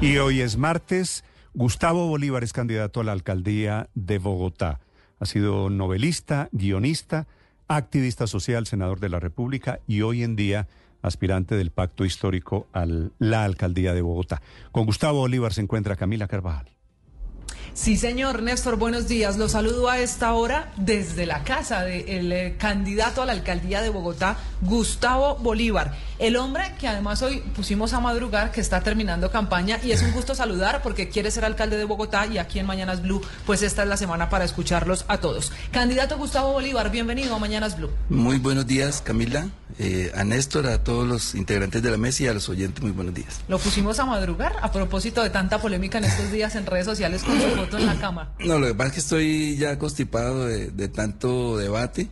Y hoy es martes. Gustavo Bolívar es candidato a la alcaldía de Bogotá. Ha sido novelista, guionista, activista social, senador de la República y hoy en día aspirante del pacto histórico a la alcaldía de Bogotá. Con Gustavo Bolívar se encuentra Camila Carvajal. Sí, señor Néstor, buenos días. Lo saludo a esta hora desde la casa del eh, candidato a la alcaldía de Bogotá, Gustavo Bolívar. El hombre que además hoy pusimos a madrugar, que está terminando campaña y es un gusto saludar porque quiere ser alcalde de Bogotá y aquí en Mañanas Blue, pues esta es la semana para escucharlos a todos. Candidato Gustavo Bolívar, bienvenido a Mañanas Blue. Muy buenos días, Camila, eh, a Néstor, a todos los integrantes de la mesa y a los oyentes, muy buenos días. Lo pusimos a madrugar a propósito de tanta polémica en estos días en redes sociales con su en la cama. No, lo que pasa es que estoy ya constipado de tanto debate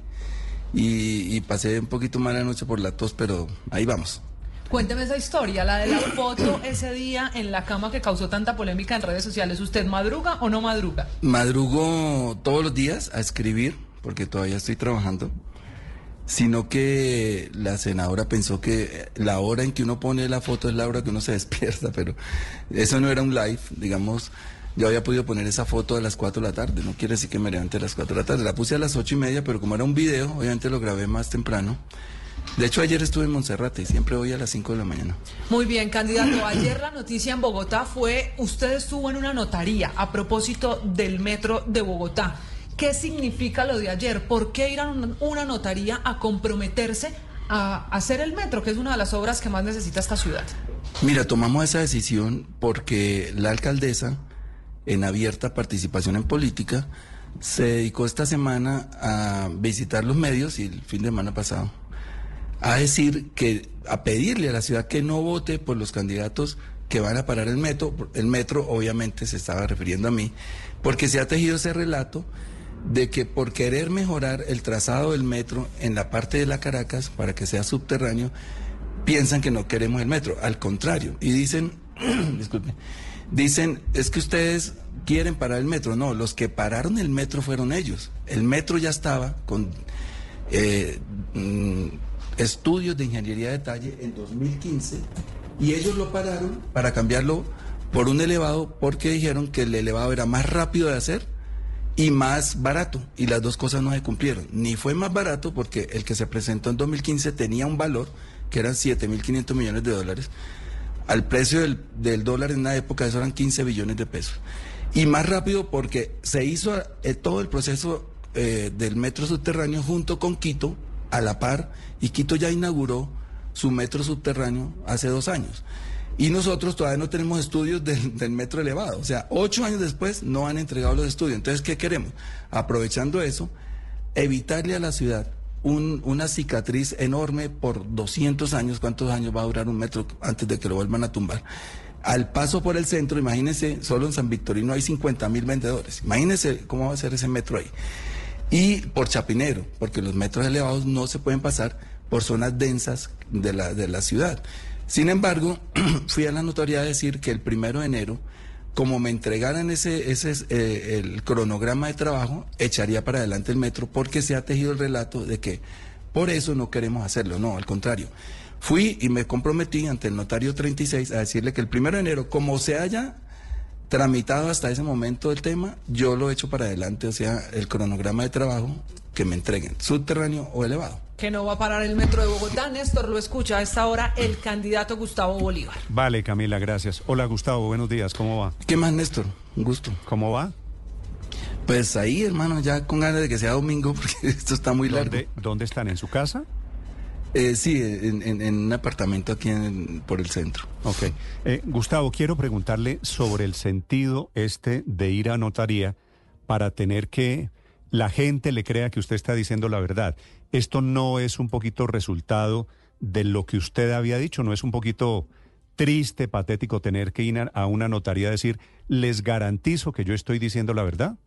y, pasé un poquito mala noche por la tos, pero ahí vamos. Cuénteme esa historia, la de la foto ese día en la cama que causó tanta polémica en redes sociales. ¿Usted madruga o no madruga? Madrugo todos los días a escribir, porque todavía estoy trabajando, sino que la senadora pensó que la hora en que uno pone la foto es la hora que uno se despierta, pero eso no era un live, digamos. Yo había podido poner esa foto a las 4 de la tarde, no quiere decir que me levante a las 4 de la tarde. La puse a las 8 y media, pero como era un video, obviamente lo grabé más temprano. De hecho, ayer estuve en Monserrate y siempre voy a las 5 de la mañana. Muy bien, candidato. Ayer la noticia en Bogotá fue, usted estuvo en una notaría a propósito del metro de Bogotá. ¿Qué significa lo de ayer? ¿Por qué ir a una notaría a comprometerse a hacer el metro, que es una de las obras que más necesita esta ciudad? Mira, tomamos esa decisión porque la alcaldesa en abierta participación en política, se dedicó esta semana a visitar los medios y el fin de semana pasado a decir que, a pedirle a la ciudad que no vote por los candidatos que van a parar el metro, el metro obviamente se estaba refiriendo a mí, porque se ha tejido ese relato de que por querer mejorar el trazado del metro en la parte de la Caracas para que sea subterráneo, piensan que no queremos el metro, al contrario, y dicen, disculpe, Dicen, es que ustedes quieren parar el metro. No, los que pararon el metro fueron ellos. El metro ya estaba con eh, mm, estudios de ingeniería de detalle en 2015 y ellos lo pararon para cambiarlo por un elevado porque dijeron que el elevado era más rápido de hacer y más barato. Y las dos cosas no se cumplieron. Ni fue más barato porque el que se presentó en 2015 tenía un valor que eran 7.500 millones de dólares al precio del, dólar en una época, eso eran 15 billones de pesos. Y más rápido porque se hizo eh, todo el proceso eh, del metro subterráneo junto con Quito, a la par, y Quito ya inauguró su metro subterráneo hace dos años. Y nosotros todavía no tenemos estudios del, del, metro elevado. O sea, ocho años después no han entregado los estudios. Entonces, ¿qué queremos? Aprovechando eso, evitarle a la ciudad una cicatriz enorme por 200 años. ¿Cuántos años va a durar un metro antes de que lo vuelvan a tumbar? Al paso por el centro, imagínense, solo en San Victorino hay 50 mil vendedores. Imagínense cómo va a ser ese metro ahí. Y por Chapinero, porque los metros elevados no se pueden pasar por zonas densas de la, de la ciudad. Sin embargo, fui a la notoriedad a decir que el primero de enero como me entregaran ese, ese eh, el cronograma de trabajo, echaría para adelante el metro porque se ha tejido el relato de que por eso no queremos hacerlo, no, al contrario. Fui y me comprometí ante el notario 36 a decirle que el primero de enero, como se haya tramitado hasta ese momento el tema, yo lo echo para adelante, o sea, el cronograma de trabajo que me entreguen, subterráneo o elevado que no va a parar el metro de Bogotá. Néstor lo escucha a esta hora el candidato Gustavo Bolívar. Vale, Camila, gracias. Hola, Gustavo, buenos días, ¿cómo va? ¿Qué más, Néstor? Un gusto. ¿Cómo va? Pues ahí, hermano, ya con ganas de que sea domingo, porque esto está muy largo. ¿Dónde, están? ¿En su casa? Eh, sí, en, un apartamento aquí por el centro. Ok. Eh, Gustavo, quiero preguntarle sobre el sentido este de ir a notaría para tener que la gente le crea que usted está diciendo la verdad. ¿Esto no es un poquito resultado de lo que usted había dicho? ¿No es un poquito triste, patético tener que ir a una notaría a decir, les garantizo que yo estoy diciendo la verdad?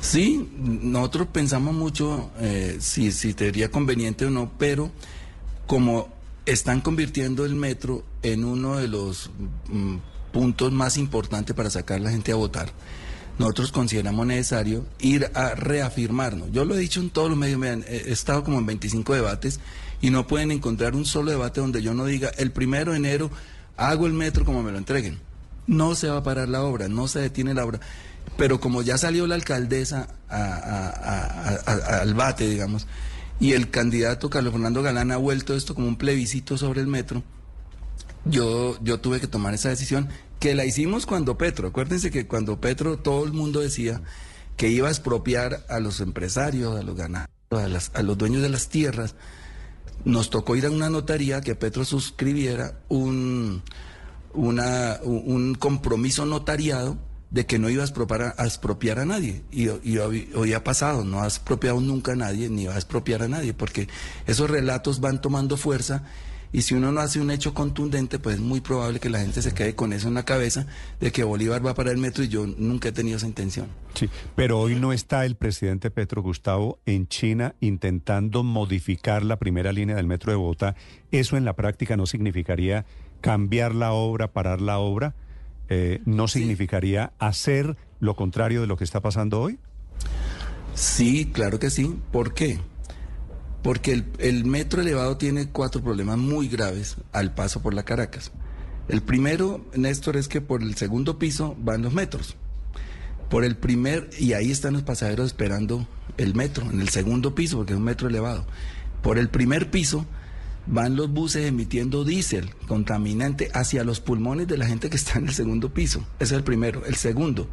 Sí, nosotros pensamos mucho eh, si, si sería conveniente o no, pero como están convirtiendo el metro en uno de los mm, puntos más importantes para sacar a la gente a votar, nosotros consideramos necesario ir a reafirmarnos. Yo lo he dicho en todos los medios, he estado como en 25 debates y no pueden encontrar un solo debate donde yo no diga el primero de enero hago el metro como me lo entreguen. no se va a parar la obra, no se detiene la obra. Pero como ya salió la alcaldesa al bate, digamos, y el candidato Carlos Fernando Galán ha vuelto esto como un plebiscito sobre el metro, yo, yo tuve que tomar esa decisión, que la hicimos cuando Petro, acuérdense que cuando Petro todo el mundo decía que iba a expropiar a los empresarios, a los ganados, a, a los dueños de las tierras, nos tocó ir a una notaría que Petro suscribiera un, una, un compromiso notariado de que no iba a expropiar a, nadie. Y, hoy, ha pasado, no ha expropiado nunca a nadie, ni va a expropiar a nadie, porque esos relatos van tomando fuerza y si uno no hace un hecho contundente, pues es muy probable que la gente se quede con eso en la cabeza de que Bolívar va para el metro y yo nunca he tenido esa intención. Sí, pero hoy no está el presidente Petro Gustavo en China intentando modificar la primera línea del metro de Bogotá. ¿Eso en la práctica no significaría cambiar la obra, parar la obra? Eh, ¿No significaría hacer lo contrario de lo que está pasando hoy? Sí, claro que sí. ¿Por qué? Porque el, metro elevado tiene cuatro problemas muy graves al paso por la Caracas. El primero, Néstor, es que por el segundo piso van los metros. Por el primer, y ahí están los pasajeros esperando el metro, en el segundo piso, porque es un metro elevado. Por el primer piso van los buses emitiendo diésel contaminante hacia los pulmones de la gente que está en el segundo piso. Ese es el primero. El segundo,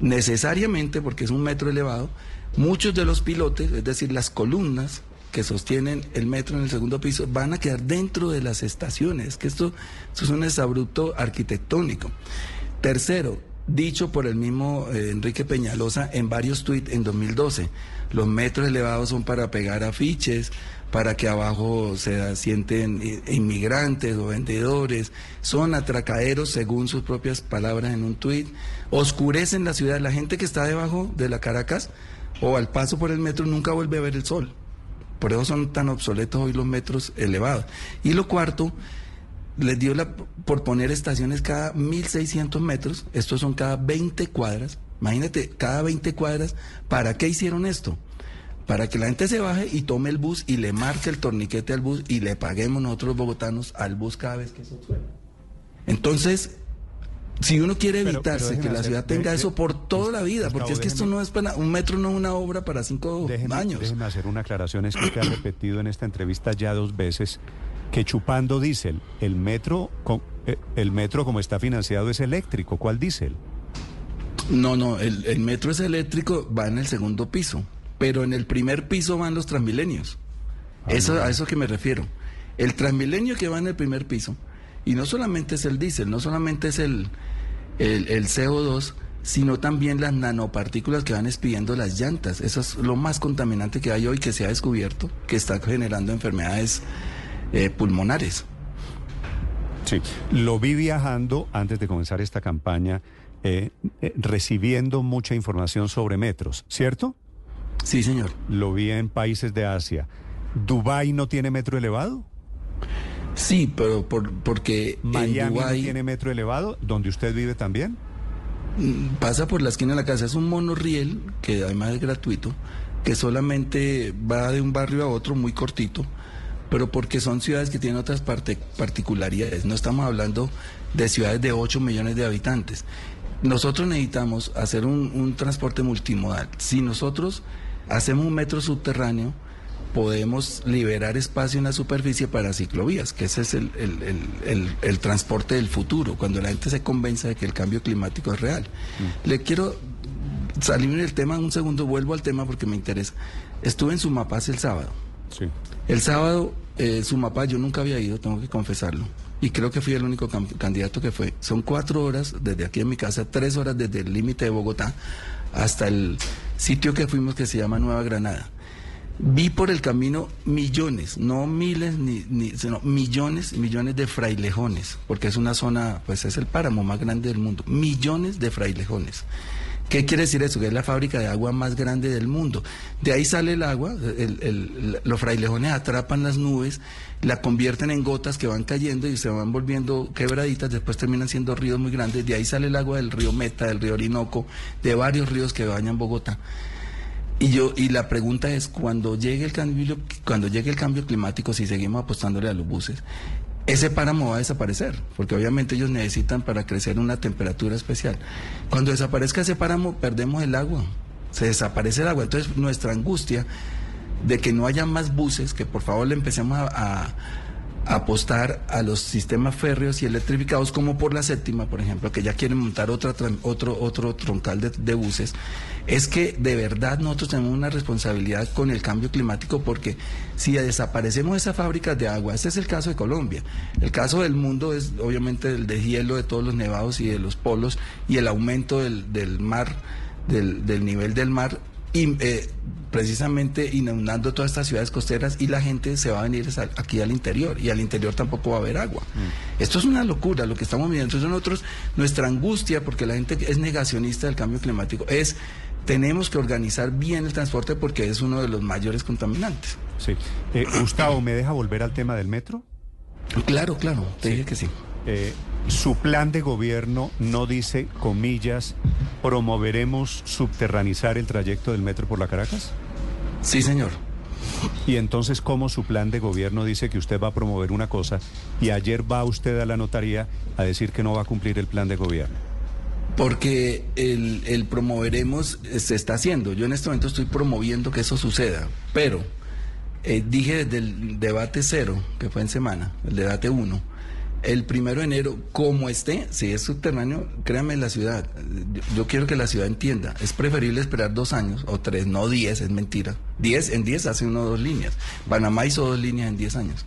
necesariamente, porque es un metro elevado, muchos de los pilotes, es decir, las columnas que sostienen el metro en el segundo piso, van a quedar dentro de las estaciones, que esto, es un exabrupto arquitectónico. Tercero, dicho por el mismo eh, Enrique Peñalosa en varios tuits en 2012, los metros elevados son para pegar afiches, para que abajo se asienten inmigrantes o vendedores, son atracaderos según sus propias palabras en un tuit, oscurecen la ciudad, la gente que está debajo de la Caracas o al paso por el metro nunca vuelve a ver el sol. Por eso son tan obsoletos hoy los metros elevados. Y lo cuarto, les dio la, por poner estaciones cada 1.600 metros, estos son cada 20 cuadras, imagínate, cada 20 cuadras, ¿para qué hicieron esto? para que la gente se baje y tome el bus y le marque el torniquete al bus y le paguemos nosotros los bogotanos al bus cada vez que eso suena. Entonces, si uno quiere evitarse que la ciudad tenga eso por toda la vida, porque es que esto no es para, un metro no es una obra para cinco años. Déjeme hacer una aclaración, es que usted ha repetido en esta entrevista ya dos veces que chupando diésel, el metro, eh, el metro como está financiado es eléctrico, ¿cuál diésel? No, no, el, el metro es eléctrico, va en el segundo piso pero en el primer piso van los transmilenios. Ah, eso, A eso que me refiero. El transmilenio que va en el primer piso, y no solamente es el diésel, no solamente es el, el, CO2, sino también las nanopartículas que van expidiendo las llantas. Eso es lo más contaminante que hay hoy que se ha descubierto, que está generando enfermedades eh, pulmonares. Sí, lo vi viajando antes de comenzar esta campaña, eh, eh, recibiendo mucha información sobre metros, ¿cierto? Sí, señor. Lo vi en países de Asia. ¿Dubái no tiene metro elevado? Sí, pero por, porque ¿Miami no tiene metro elevado? ¿Donde usted vive también? Mm, pasa por la esquina de la casa. Es un monorriel, que además es gratuito, que solamente va de un barrio a otro muy cortito, pero porque son ciudades que tienen otras particularidades. No estamos hablando de ciudades de 8 millones de habitantes. Nosotros necesitamos hacer un, un transporte multimodal. Si nosotros hacemos un metro subterráneo, podemos liberar espacio en la superficie para ciclovías, que ese es el, el, transporte del futuro, cuando la gente se convenza de que el cambio climático es real. Mm. Le quiero salir del tema un segundo, vuelvo al tema porque me interesa. Estuve en Sumapaz el sábado. Sí. El sábado, eh, Sumapaz yo nunca había ido, tengo que confesarlo. Y creo que fui el único candidato que fue. Son cuatro horas desde aquí en mi casa, tres horas desde el límite de Bogotá hasta el sitio que fuimos que se llama Nueva Granada. Vi por el camino millones, no miles, ni, ni, sino millones y millones de frailejones, porque es una zona, pues es el páramo más grande del mundo, millones de frailejones. ¿Qué quiere decir eso? Que es la fábrica de agua más grande del mundo. De ahí sale el agua, los frailejones atrapan las nubes, la convierten en gotas que van cayendo y se van volviendo quebraditas, después terminan siendo ríos muy grandes. De ahí sale el agua del río Meta, del río Orinoco, de varios ríos que bañan Bogotá. Y yo y la pregunta es cuando llegue el cambio cuando llegue el cambio climático si seguimos apostándole a los buses ese páramo va a desaparecer, porque obviamente ellos necesitan para crecer una temperatura especial. Cuando desaparezca ese páramo, perdemos el agua, se desaparece el agua. Entonces, nuestra angustia de que no haya más buses, que por favor le empecemos a apostar a los sistemas férreos y electrificados como por la séptima, por ejemplo, que ya quieren montar otra, otro, otro troncal de, buses, es que de verdad nosotros tenemos una responsabilidad con el cambio climático porque si desaparecemos esas fábricas de agua, este es el caso de Colombia, el caso del mundo es obviamente el de hielo de todos los nevados y de los polos y el aumento del, del mar, del, del nivel del mar y, eh, precisamente inundando todas estas ciudades costeras y la gente se va a venir aquí al interior y al interior tampoco va a haber agua. Mm. Esto es una locura lo que estamos viendo. Entonces nosotros, nuestra angustia, porque la gente es negacionista del cambio climático, es tenemos que organizar bien el transporte porque es uno de los mayores contaminantes. Sí. Eh, Gustavo, ¿me deja volver al tema del metro? Claro, claro, te dije que sí. Eh, su plan de gobierno no dice, comillas, promoveremos subterranizar el trayecto del metro por la Caracas? Sí, señor. Y entonces, ¿cómo su plan de gobierno dice que usted va a promover una cosa y ayer va usted a la notaría a decir que no va a cumplir el plan de gobierno? Porque el, promoveremos se está haciendo. Yo en este momento estoy promoviendo que eso suceda, pero eh, dije desde el debate cero, que fue en semana, el debate uno, el primero de enero, como esté, si es subterráneo, créame la ciudad. Yo, quiero que la ciudad entienda. Es preferible esperar dos años o tres, no diez, es mentira. Diez, en diez hace uno o dos líneas. Panamá hizo dos líneas en diez años.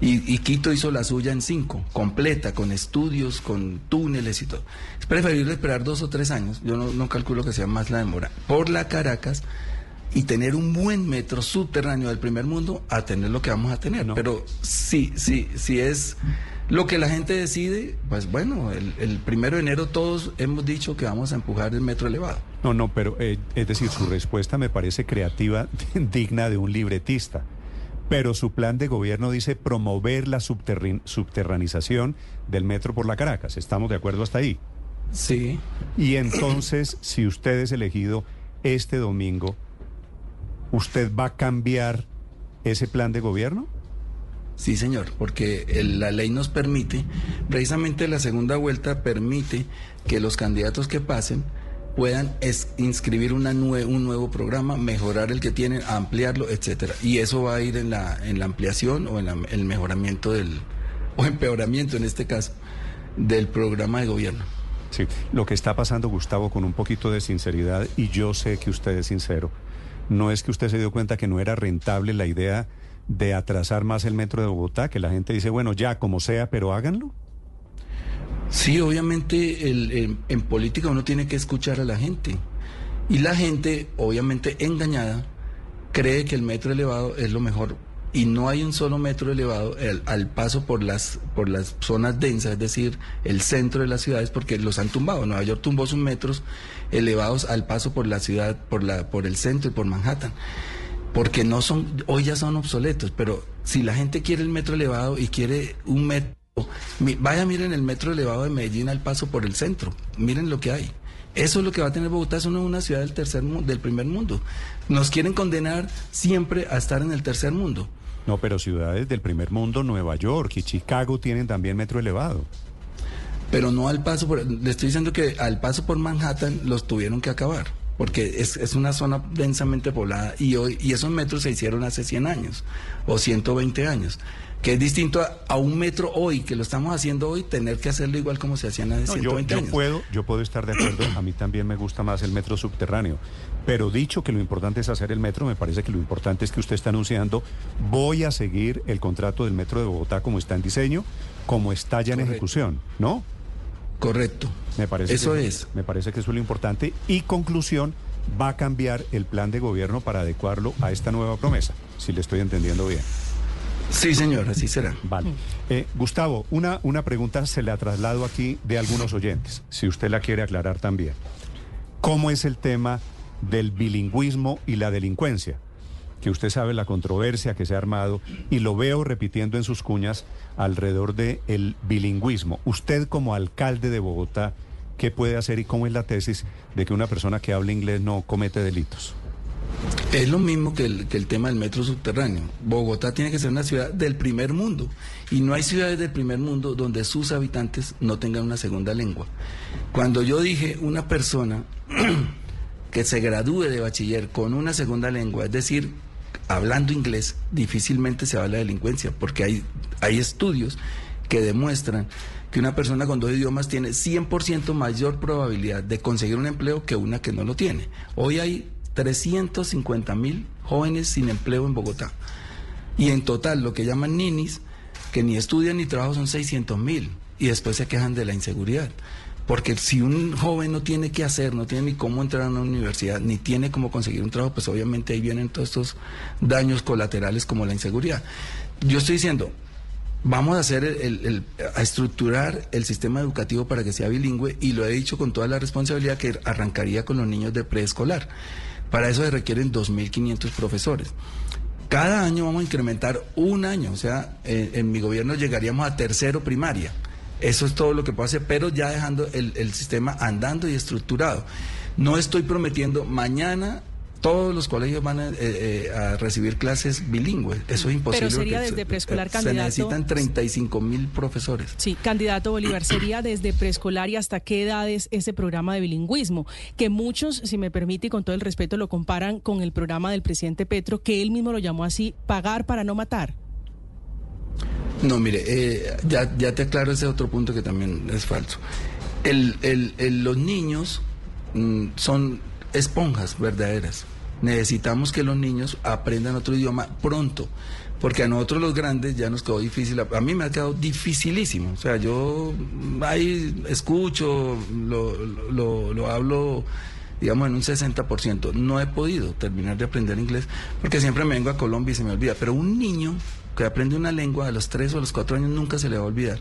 Y, Quito hizo la suya en cinco, completa, con estudios, con túneles y todo. Es preferible esperar dos o tres años, yo no, calculo que sea más la demora, por la Caracas y tener un buen metro subterráneo del primer mundo a tener lo que vamos a tener. Pero sí, sí, sí es lo que la gente decide, pues bueno, el, primero de enero todos hemos dicho que vamos a empujar el metro elevado. No, no, pero eh, es decir, su respuesta me parece creativa, digna de un libretista. Pero su plan de gobierno dice promover la subterranización del metro por la Caracas. ¿Estamos de acuerdo hasta ahí? Sí. Y entonces, si usted es elegido este domingo, ¿usted va a cambiar ese plan de gobierno? Sí, señor, porque la ley nos permite, precisamente la segunda vuelta permite que los candidatos que pasen puedan inscribir una un nuevo programa, mejorar el que tienen, ampliarlo, etcétera. Y eso va a ir en la, en la ampliación o en el mejoramiento del, o empeoramiento en este caso, del programa de gobierno. Sí, lo que está pasando, Gustavo, con un poquito de sinceridad, y yo sé que usted es sincero, no es que usted se dio cuenta que no era rentable la idea de atrasar más el metro de Bogotá, que la gente dice, bueno, ya como sea, pero háganlo? Sí, obviamente en política uno tiene que escuchar a la gente. Y la gente, obviamente engañada, cree que el metro elevado es lo mejor. Y no hay un solo metro elevado al paso por las, por las zonas densas, es decir, el centro de las ciudades, porque los han tumbado. Nueva York tumbó sus metros elevados al paso por la ciudad, por, la, por el centro y por Manhattan porque no son, hoy ya son obsoletos, pero si la gente quiere el metro elevado y quiere un metro, vaya miren el metro elevado de Medellín al paso por el centro, miren lo que hay. Eso es lo que va a tener Bogotá, es una, ciudad del tercer del primer mundo. Nos quieren condenar siempre a estar en el tercer mundo. No, pero ciudades del primer mundo, Nueva York y Chicago tienen también metro elevado. Pero no al paso por, le estoy diciendo que al paso por Manhattan los tuvieron que acabar porque es, es, una zona densamente poblada y hoy y esos metros se hicieron hace 100 años o 120 años, que es distinto a, un metro hoy, que lo estamos haciendo hoy, tener que hacerlo igual como se hacían hace 120 yo, años. Puedo, yo puedo estar de acuerdo, a mí también me gusta más el metro subterráneo, pero dicho que lo importante es hacer el metro, me parece que lo importante es que usted está anunciando, voy a seguir el contrato del metro de Bogotá como está en diseño, como está ya en ejecución, ¿no? Correcto. Me parece eso que, es. Me parece que eso es lo importante. Y conclusión, va a cambiar el plan de gobierno para adecuarlo a esta nueva promesa, si le estoy entendiendo bien. Sí, señor, así será. Vale. Eh, Gustavo, una, una pregunta se le ha trasladado aquí de algunos oyentes, si usted la quiere aclarar también. ¿Cómo es el tema del bilingüismo y la delincuencia? Que usted sabe la controversia que se ha armado y lo veo repitiendo en sus cuñas alrededor del el bilingüismo. Usted como alcalde de Bogotá, ¿qué puede hacer y cómo es la tesis de que una persona que habla inglés no comete delitos? Es lo mismo que el, que el tema del metro subterráneo. Bogotá tiene que ser una ciudad del primer mundo y no hay ciudades del primer mundo donde sus habitantes no tengan una segunda lengua. Cuando yo dije una persona que se gradúe de bachiller con una segunda lengua, es decir, hablando inglés, difícilmente se habla de delincuencia, porque hay, hay estudios que demuestran que una persona con dos idiomas tiene 100% mayor probabilidad de conseguir un empleo que una que no lo tiene. Hoy hay 350 mil jóvenes sin empleo en Bogotá. Y en total, lo que llaman ninis, que ni estudian ni trabajan, son 600 mil. Y después se quejan de la inseguridad. Porque si un joven no tiene qué hacer, no tiene ni cómo entrar a una universidad, ni tiene cómo conseguir un trabajo, pues obviamente ahí vienen todos estos daños colaterales como la inseguridad. Yo estoy diciendo, Vamos a hacer el, a estructurar el sistema educativo para que sea bilingüe y lo he dicho con toda la responsabilidad que arrancaría con los niños de preescolar. Para eso se requieren 2.500 profesores. Cada año vamos a incrementar un año, o sea, en, mi gobierno llegaríamos a tercero primaria. Eso es todo lo que puedo hacer, pero ya dejando el, el sistema andando y estructurado. No estoy prometiendo mañana todos los colegios van a, eh, eh, recibir clases bilingües. Eso es imposible. Pero sería desde preescolar, candidato. Se necesitan 35 mil profesores. Sí, candidato Bolívar, sería desde preescolar y hasta qué edades ese programa de bilingüismo, que muchos, si me permite y con todo el respeto, lo comparan con el programa del presidente Petro, que él mismo lo llamó así, pagar para no matar. No, mire, eh, ya, ya te aclaro ese otro punto que también es falso. los niños mm, son esponjas verdaderas. Necesitamos que los niños aprendan otro idioma pronto, porque a nosotros los grandes ya nos quedó difícil, a mí me ha quedado dificilísimo, o sea, yo ahí escucho, lo, lo, hablo digamos en un 60%, no he podido terminar de aprender inglés, porque siempre me vengo a Colombia y se me olvida, pero un niño que aprende una lengua a los 3 o a los 4 años nunca se le va a olvidar.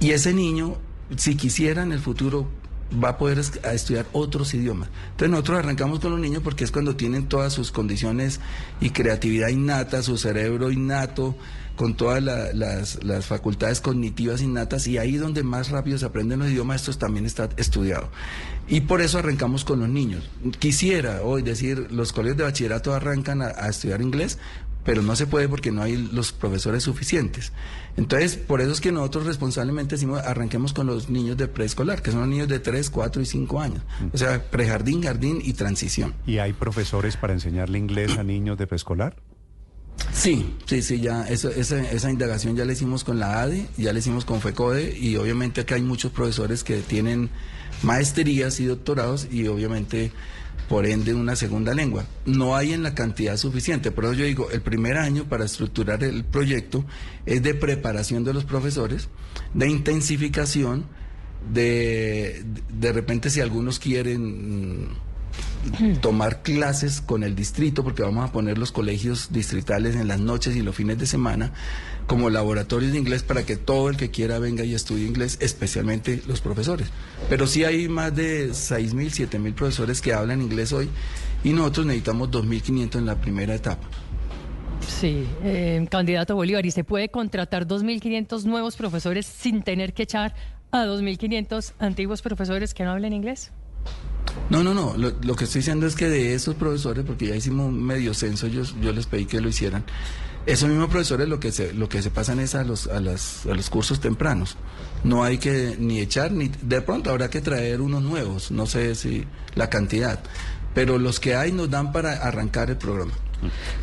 Y ese niño, si quisiera en el futuro va a poder estudiar otros idiomas. Entonces nosotros arrancamos con los niños porque es cuando tienen todas sus condiciones y creatividad innata, su cerebro innato, con todas las, las, facultades cognitivas innatas y ahí donde más rápido se aprenden los idiomas, esto también está estudiado. Y por eso arrancamos con los niños. Quisiera hoy decir, los colegios de bachillerato arrancan a estudiar inglés, pero no se puede porque no hay los profesores suficientes. Entonces, por eso es que nosotros responsablemente decimos, arranquemos con los niños de preescolar, que son los niños de 3, 4 y 5 años. O sea, prejardín, jardín y transición. ¿Y hay profesores para enseñarle inglés a niños de preescolar? Sí, sí, sí, ya eso, esa, esa indagación ya la hicimos con la ADE, ya la hicimos con FECODE y obviamente acá hay muchos profesores que tienen maestrías y doctorados y obviamente por ende una segunda lengua. No hay en la cantidad suficiente, por eso yo digo, el primer año para estructurar el proyecto es de preparación de los profesores, de intensificación, de de repente si algunos quieren tomar clases con el distrito, porque vamos a poner los colegios distritales en las noches y los fines de semana como laboratorios de inglés para que todo el que quiera venga y estudie inglés, especialmente los profesores. Pero sí hay más de 6.000, 7.000 profesores que hablan inglés hoy y nosotros necesitamos 2.500 en la primera etapa. Sí, eh, candidato Bolívar, ¿y se puede contratar 2.500 nuevos profesores sin tener que echar a 2.500 antiguos profesores que no hablen inglés? No, no, no. Lo, que estoy diciendo es que de esos profesores, porque ya hicimos un medio censo, yo, yo les pedí que lo hicieran. Esos mismos profesores lo que se, lo que se pasan es a los, a, las, a los cursos tempranos. No hay que ni echar, ni de pronto habrá que traer unos nuevos, no sé si la cantidad, pero los que hay nos dan para arrancar el programa.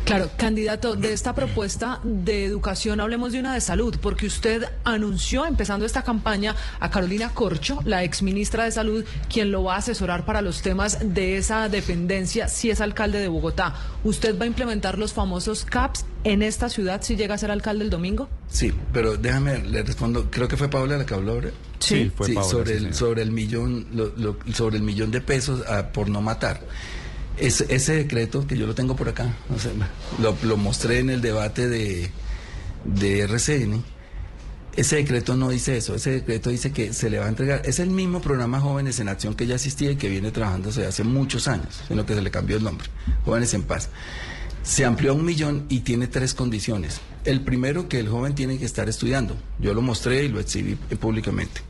Claro, candidato, de esta propuesta de educación hablemos de una de salud, porque usted anunció, empezando esta campaña, a Carolina Corcho, la exministra de Salud, quien lo va a asesorar para los temas de esa dependencia si es alcalde de Bogotá. ¿Usted va a implementar los famosos CAPS en esta ciudad si llega a ser alcalde el domingo? Sí, pero déjame, le respondo, creo que fue Paula la que habló ahora. Sí, fue Paula, sobre, el, sobre el millón, sobre el millón de pesos ah, por no matar ese decreto, que yo lo tengo por acá, lo, mostré en el debate de, de RCN, ese decreto no dice eso, ese decreto dice que se le va a entregar, es el mismo programa Jóvenes en Acción que ya existía y que viene trabajando desde hace muchos años, en lo que se le cambió el nombre, Jóvenes en Paz. Se amplió a un millón y tiene tres condiciones. El primero, que el joven tiene que estar estudiando. Yo lo mostré y lo exhibí públicamente.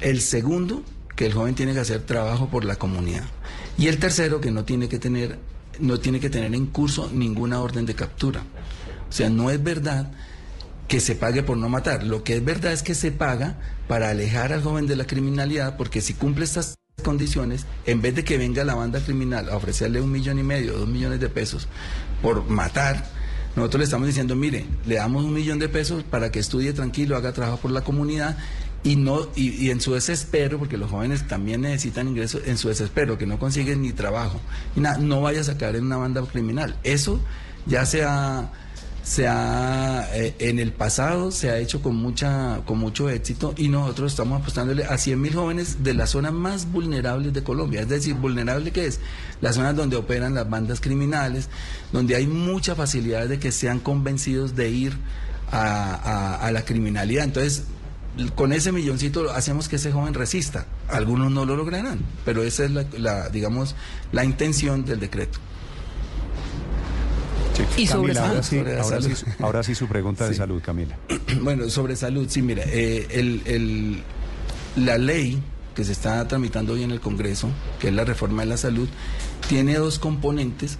El segundo, que el joven tiene que hacer trabajo por la comunidad. Y el tercero, que no tiene que tener no tiene que tener en curso ninguna orden de captura. O sea, no es verdad que se pague por no matar. Lo que es verdad es que se paga para alejar al joven de la criminalidad, porque si cumple estas condiciones, en vez de que venga la banda criminal a ofrecerle un millón y medio, dos millones de pesos por matar, nosotros le estamos diciendo, mire, le damos un millón de pesos para que estudie tranquilo, haga trabajo por la comunidad y no y, en su desespero, porque los jóvenes también necesitan ingresos, en su desespero, que no consiguen ni trabajo, y nada, no vaya a sacar en una banda criminal. Eso ya se ha se eh, en el pasado se ha hecho con, mucha, con mucho éxito y nosotros estamos apostándole a 100 mil jóvenes de las zonas más vulnerables de Colombia. Es decir, vulnerable que es las zonas donde operan las bandas criminales, donde hay mucha facilidad de que sean convencidos de ir a, la criminalidad. Entonces, con ese milloncito hacemos que ese joven resista. Algunos no lo lograrán, pero esa es la digamos, la intención del decreto. Y sobre, salud, ahora, sí, su pregunta de salud, Camila. Bueno, sobre salud, sí, mira, eh, el, la ley que se está tramitando hoy en el Congreso, que es la reforma de la salud, tiene dos componentes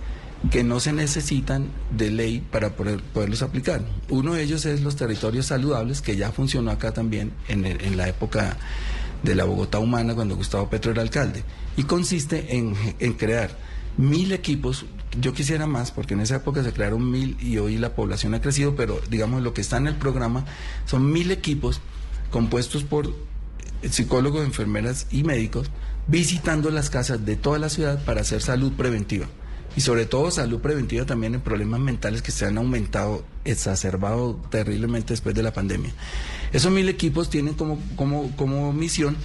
que no se necesitan de ley para poder, poderlos aplicar. Uno de ellos es los territorios saludables, que ya funcionó acá también en, en la época de la Bogotá humana, cuando Gustavo Petro era alcalde, y consiste en, en crear mil equipos yo quisiera más, porque en esa época se crearon mil y hoy la población ha crecido, pero digamos lo que está en el programa son mil equipos compuestos por psicólogos, enfermeras y médicos visitando las casas de toda la ciudad para hacer salud preventiva. Y sobre todo salud preventiva también en problemas mentales que se han aumentado, exacerbado terriblemente después de la pandemia. Esos mil equipos tienen como, como, como misión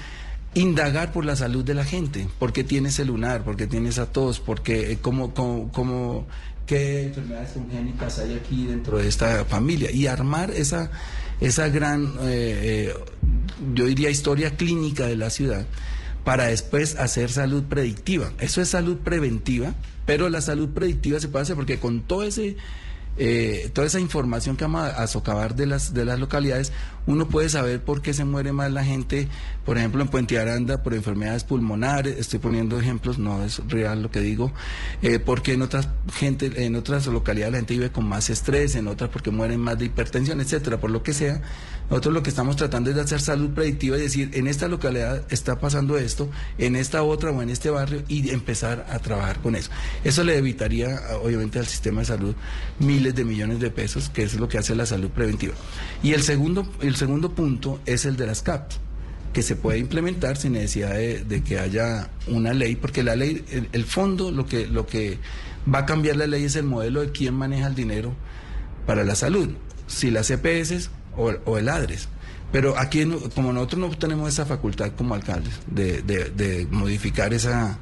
indagar por la salud de la gente, por qué tiene ese lunar, por qué tiene esa tos, por qué, cómo, cómo, qué enfermedades congénitas hay aquí dentro de esta familia y armar esa, esa gran, eh, eh, yo diría, historia clínica de la ciudad para después hacer salud predictiva. Eso es salud preventiva, pero la salud predictiva se puede hacer porque con todo ese eh, toda esa información que vamos a, socavar de las, de las localidades, uno puede saber por qué se muere más la gente, por ejemplo, en Puente Aranda por enfermedades pulmonares, estoy poniendo ejemplos, no es real lo que digo, eh, porque en otras gente, en otras localidades la gente vive con más estrés, en otras porque mueren más de hipertensión, etcétera, por lo que sea. Nosotros lo que estamos tratando es de hacer salud predictiva y decir, en esta localidad está pasando esto, en esta otra o en este barrio, y empezar a trabajar con eso. Eso le evitaría, obviamente, al sistema de salud miles de millones de pesos, que es lo que hace la salud preventiva. Y el segundo, segundo punto es el de las CAP que se puede implementar sin necesidad de, que haya una ley, porque la ley, el, fondo, lo que, lo que va a cambiar la ley es el modelo de quién maneja el dinero para la salud. Si las EPS o, el ADRES. Pero aquí, como nosotros no tenemos esa facultad como alcaldes de, modificar esa,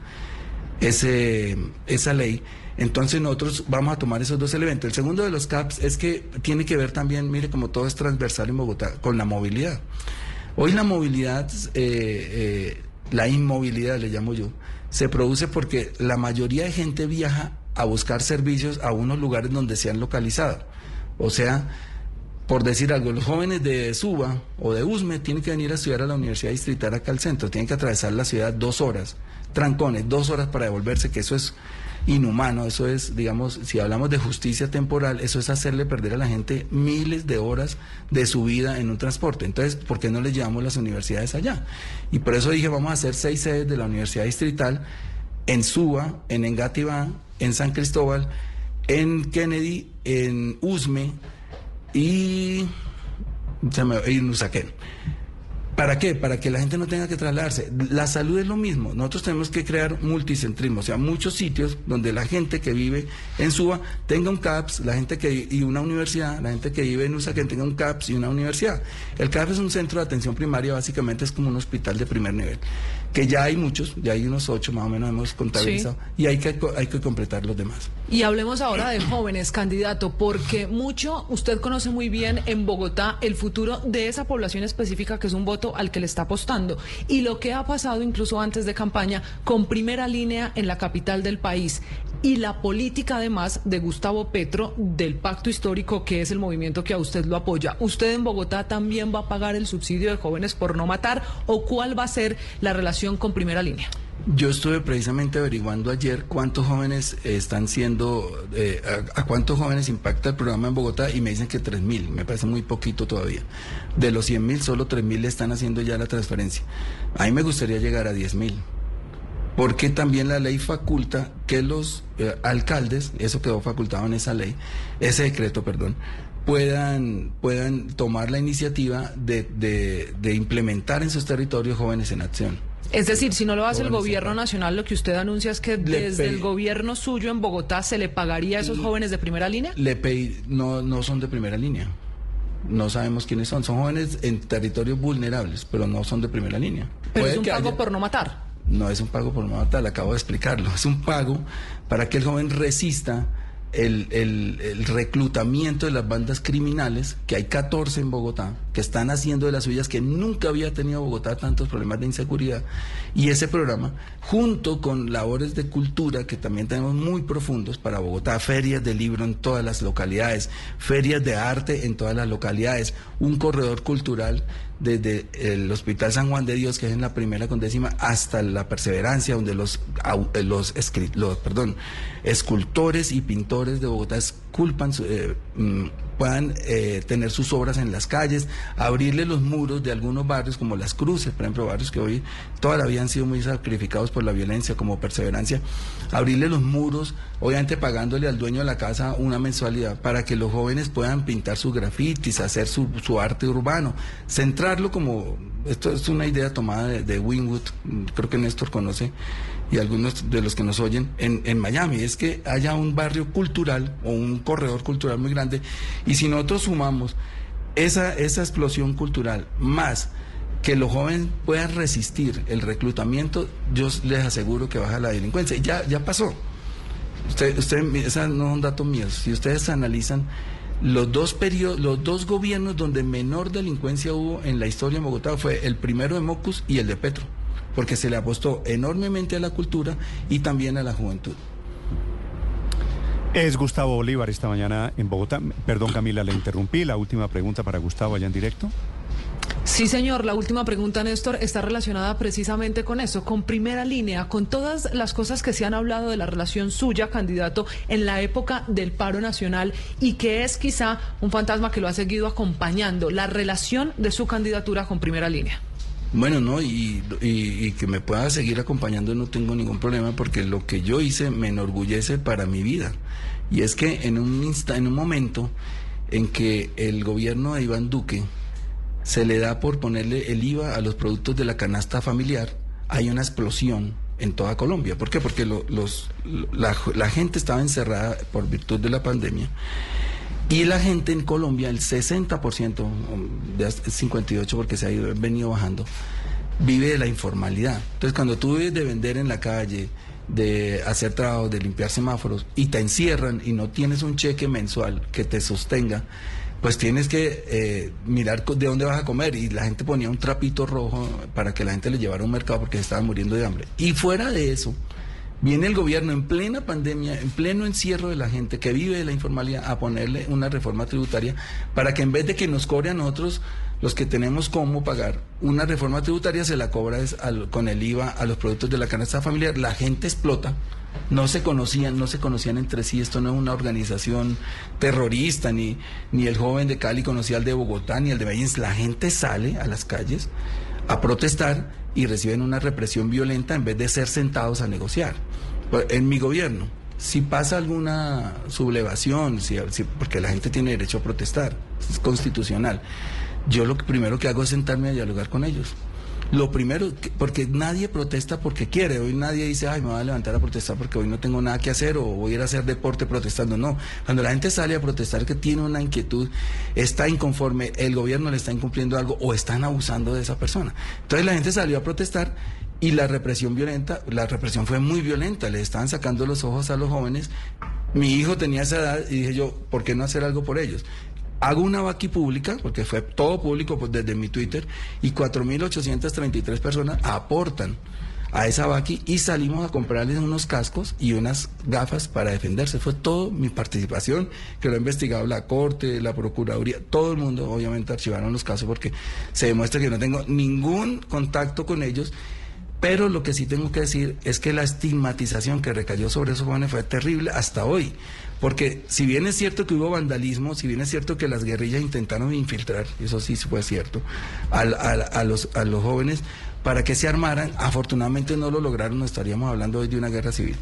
ese, esa ley, entonces nosotros vamos a tomar esos dos elementos. El segundo de los CAPS es que tiene que ver también, mire, como todo es transversal en Bogotá, con la movilidad. Hoy la movilidad, eh, eh, la inmovilidad le llamo yo, se produce porque la mayoría de gente viaja a buscar servicios a unos lugares donde se han localizado. O sea, por decir algo, los jóvenes de Suba o de Usme tienen que venir a estudiar a la Universidad Distrital acá al centro, tienen que atravesar la ciudad dos horas, trancones, dos horas para devolverse, que eso es inhumano, eso es, digamos, si hablamos de justicia temporal, eso es hacerle perder a la gente miles de horas de su vida en un transporte. Entonces, ¿por qué no le llevamos las universidades allá? Y por eso dije, vamos a hacer seis sedes de la Universidad Distrital en Suba, en Engativá, en San Cristóbal, en Kennedy, en Usme, y nos saquen. ¿Para qué? Para que la gente no tenga que trasladarse. La salud es lo mismo. Nosotros tenemos que crear multicentrismo, o sea, muchos sitios donde la gente que vive en Suba tenga un CAPS, la gente que y una universidad, la gente que vive en Usaquén tenga un CAPS y una universidad. El CAPS es un centro de atención primaria, básicamente es como un hospital de primer nivel que ya hay muchos, ya hay unos ocho más o menos hemos contabilizado, y hay que, hay que completar los demás. Y hablemos ahora de jóvenes, candidato, porque mucho, usted conoce muy bien en Bogotá el futuro de esa población específica que es un voto al que le está apostando, y lo que ha pasado incluso antes de campaña con primera línea en la capital del país y la política además de Gustavo Petro del pacto histórico que es el movimiento que a usted lo apoya. ¿Usted en Bogotá también va a pagar el subsidio de jóvenes por no matar o cuál va a ser la relación con primera línea? Yo estuve precisamente averiguando ayer cuántos jóvenes están siendo, eh, a, cuántos jóvenes impacta el programa en Bogotá y me dicen que 3.000, me parece muy poquito todavía. De los 100.000, solo 3.000 están haciendo ya la transferencia. A mí me gustaría llegar a 10.000 porque también la ley faculta que los eh, alcaldes, eso quedó facultado en esa ley, ese decreto, perdón, puedan, puedan tomar la iniciativa de, de implementar en sus territorios jóvenes en acción. Es decir, si no lo hace el gobierno nacional, lo que usted anuncia es que desde el gobierno suyo en Bogotá se le pagaría a esos jóvenes de primera línea. Le no, no son de primera línea. No sabemos quiénes son. Son jóvenes en territorios vulnerables, pero no son de primera línea. Pero es un pago por no matar. No es un pago por no matar, acabo de explicarlo. Es un pago para que el joven resista el, el, reclutamiento de las bandas criminales, que hay 14 en Bogotá, que están haciendo de las suyas, que nunca había tenido Bogotá tantos problemas de inseguridad. Y ese programa, junto con labores de cultura, que también tenemos muy profundos para Bogotá, ferias de libro en todas las localidades, ferias de arte en todas las localidades, un corredor cultural desde el Hospital San Juan de Dios, que es en la primera con décima, hasta la Perseverancia, donde los, eh, los, perdón, escultores y pintores de Bogotá esculpan eh, mm, puedan eh, tener sus obras en las calles, abrirle los muros de algunos barrios como Las Cruces, por ejemplo, barrios que hoy toda la vida han sido muy sacrificados por la violencia como perseverancia, abrirle los muros, obviamente pagándole al dueño de la casa una mensualidad para que los jóvenes puedan pintar sus grafitis, hacer su, su arte urbano, centrarlo como, esto es una idea tomada de, de Winwood, creo que Néstor conoce, y algunos de los que nos oyen en, en, Miami, es que haya un barrio cultural o un corredor cultural muy grande y si nosotros sumamos esa, esa explosión cultural más que los jóvenes puedan resistir el reclutamiento, yo les aseguro que baja la delincuencia. Y ya, ya pasó. Usted, usted, esos no son datos míos. Si ustedes analizan los dos periodos, los dos gobiernos donde menor delincuencia hubo en la historia en Bogotá fue el primero de Mocus y el de Petro porque se le apostó enormemente a la cultura y también a la juventud. Es Gustavo Bolívar esta mañana en Bogotá. Perdón Camila, le interrumpí. La última pregunta para Gustavo allá en directo. Sí, señor. La última pregunta, Néstor, está relacionada precisamente con eso, con primera línea, con todas las cosas que se han hablado de la relación suya, candidato, en la época del paro nacional y que es quizá un fantasma que lo ha seguido acompañando, la relación de su candidatura con primera línea. Bueno, no, y, que me pueda seguir acompañando no tengo ningún problema porque lo que yo hice me enorgullece para mi vida. Y es que en un, en un momento en que el gobierno de Iván Duque se le da por ponerle el IVA a los productos de la canasta familiar, hay una explosión en toda Colombia. ¿Por qué? Porque los, la gente estaba encerrada por virtud de la pandemia y la gente en Colombia, el 60%, de 58% porque se ha venido bajando, vive de la informalidad. Entonces, cuando tú vives de vender en la calle, de hacer trabajo, de limpiar semáforos, y te encierran y no tienes un cheque mensual que te sostenga, pues tienes que eh, mirar de dónde vas a comer. Y la gente ponía un trapito rojo para que la gente le llevara a un mercado porque se estaba muriendo de hambre. Y fuera de eso, Viene el gobierno en plena pandemia, en pleno encierro de la gente que vive de la informalidad, a ponerle una reforma tributaria para que en vez de que nos cobre a nosotros, los que tenemos cómo pagar, una reforma tributaria se la cobra con el IVA a los productos de la canasta familiar. La gente explota. No se conocían, no se conocían entre sí. Esto no es una organización terrorista, ni, ni el joven de Cali conocía al de Bogotá, ni el de Medellín. La gente sale a las calles a protestar y reciben una represión violenta en vez de ser sentados a negociar. Pues, en mi gobierno, si pasa alguna sublevación, si, porque la gente tiene derecho a protestar, es constitucional, yo lo primero que hago es sentarme a dialogar con ellos. Lo primero, porque nadie protesta porque quiere. Hoy nadie dice, ay, me voy a levantar a protestar porque hoy no tengo nada que hacer o voy a ir a hacer deporte protestando. No. Cuando la gente sale a protestar que tiene una inquietud, está inconforme, el gobierno le está incumpliendo algo o están abusando de esa persona. Entonces la gente salió a protestar y la represión violenta, la represión fue muy violenta, le estaban sacando los ojos a los jóvenes. Mi hijo tenía esa edad y dije yo, ¿por qué no hacer algo por ellos? Hago una vaqui pública, porque fue todo público pues, desde mi Twitter, y 4.833 personas aportan a esa vaqui y salimos a comprarles unos cascos y unas gafas para defenderse. Fue todo mi participación, que lo ha investigado la Corte, la Procuraduría, todo el mundo obviamente archivaron los casos porque se demuestra que no tengo ningún contacto con ellos Pero lo que sí tengo que decir es que la estigmatización que recayó sobre esos jóvenes fue terrible hasta hoy. Porque si bien es cierto que hubo vandalismo, si bien es cierto que las guerrillas intentaron infiltrar, eso sí fue cierto, a, los, jóvenes para que se armaran, afortunadamente no lo lograron, no estaríamos hablando hoy de una guerra civil.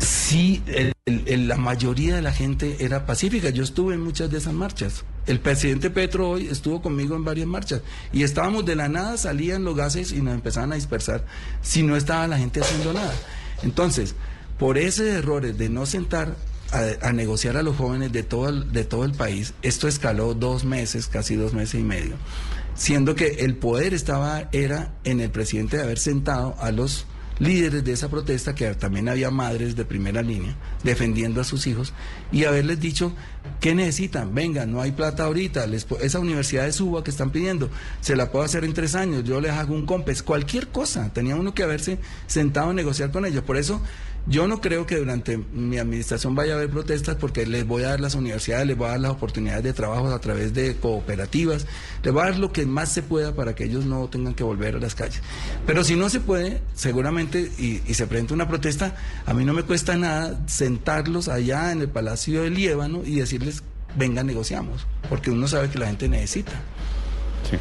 Sí, la mayoría de la gente era pacífica. Yo estuve en muchas de esas marchas. El presidente Petro hoy estuvo conmigo en varias marchas y estábamos de la nada, salían los gases y nos empezaban a dispersar si no estaba la gente haciendo nada. Entonces, por esos errores de no sentar a, negociar a los jóvenes de todo, el, de todo el país, esto escaló dos meses, casi dos meses y medio, siendo que el poder estaba, era en el presidente de haber sentado a los líderes de esa protesta, que también había madres de primera línea defendiendo a sus hijos, y haberles dicho, ¿qué necesitan? Venga, no hay plata ahorita, esa universidad de Suba que están pidiendo, se la puedo hacer en tres años, yo les hago un compes, cualquier cosa, tenía uno que haberse sentado a negociar con ellos. Por eso yo no creo que durante mi administración vaya a haber protestas porque les voy a dar las universidades, les voy a dar las oportunidades de trabajo a través de cooperativas, les voy a dar lo que más se pueda para que ellos no tengan que volver a las calles. Pero si no se puede, seguramente, y, se presenta una protesta, a mí no me cuesta nada sentarlos allá en el Palacio del Líbano y decirles, venga, negociamos, porque uno sabe que la gente necesita. Sí.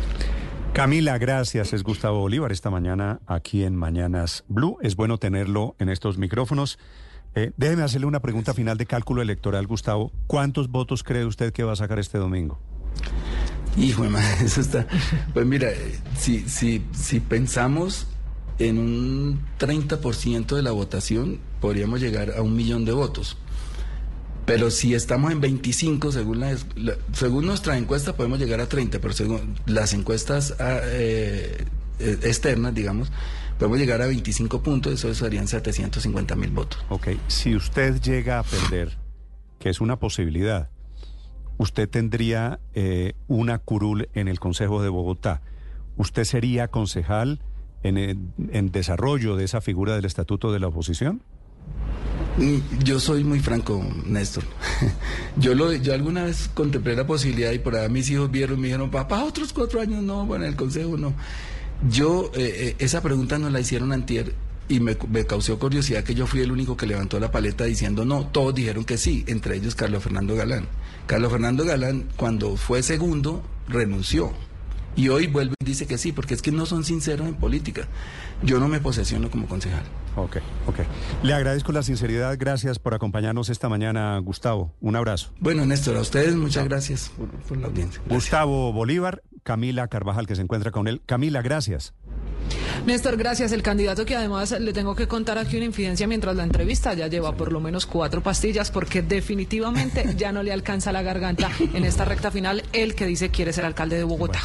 Camila, gracias. Es Gustavo Bolívar esta mañana aquí en Mañanas Blue. Es bueno tenerlo en estos micrófonos. Eh, déjeme hacerle una pregunta final de cálculo electoral, Gustavo. ¿Cuántos votos cree usted que va a sacar este domingo? Hijo eso está. Pues mira, eh, si, si, si pensamos en un 30% de la votación, podríamos llegar a un millón de votos. Pero si estamos en 25, según, según nuestra encuesta, podemos llegar a 30, pero según las encuestas ah, eh, eh, externas, digamos, podemos llegar a 25 puntos, eso serían 750 mil votos. Ok, si usted llega a perder, que es una posibilidad, usted tendría eh, una curul en el Consejo de Bogotá. ¿Usted sería concejal en, en desarrollo de esa figura del Estatuto de la Oposición? Mm, yo soy muy franco, Néstor. Yo lo, yo alguna vez contemplé la posibilidad y por ahí mis hijos vieron y me dijeron, papá, otros cuatro años no, bueno, el consejo no. Yo, eh, eh, esa pregunta nos la hicieron antier y me, me, causó curiosidad que yo fui el único que levantó la paleta diciendo no, todos dijeron que sí, entre ellos Carlos Fernando Galán. Carlos Fernando Galán, cuando fue segundo, renunció. Y hoy vuelve y dice que sí, porque es que no son sinceros en política. Yo no me posesiono como concejal. Ok, ok. Le agradezco la sinceridad. Gracias por acompañarnos esta mañana, Gustavo. Un abrazo. Bueno, Néstor, a ustedes muchas gracias por, la audiencia. Gustavo Bolívar, Camila Carvajal, que se encuentra con él. Camila, gracias. Néstor, gracias. El candidato que además le tengo que contar aquí una infidencia mientras la entrevista ya lleva por lo menos cuatro pastillas porque definitivamente ya no le alcanza la garganta en esta recta final el que dice quiere ser alcalde de Bogotá.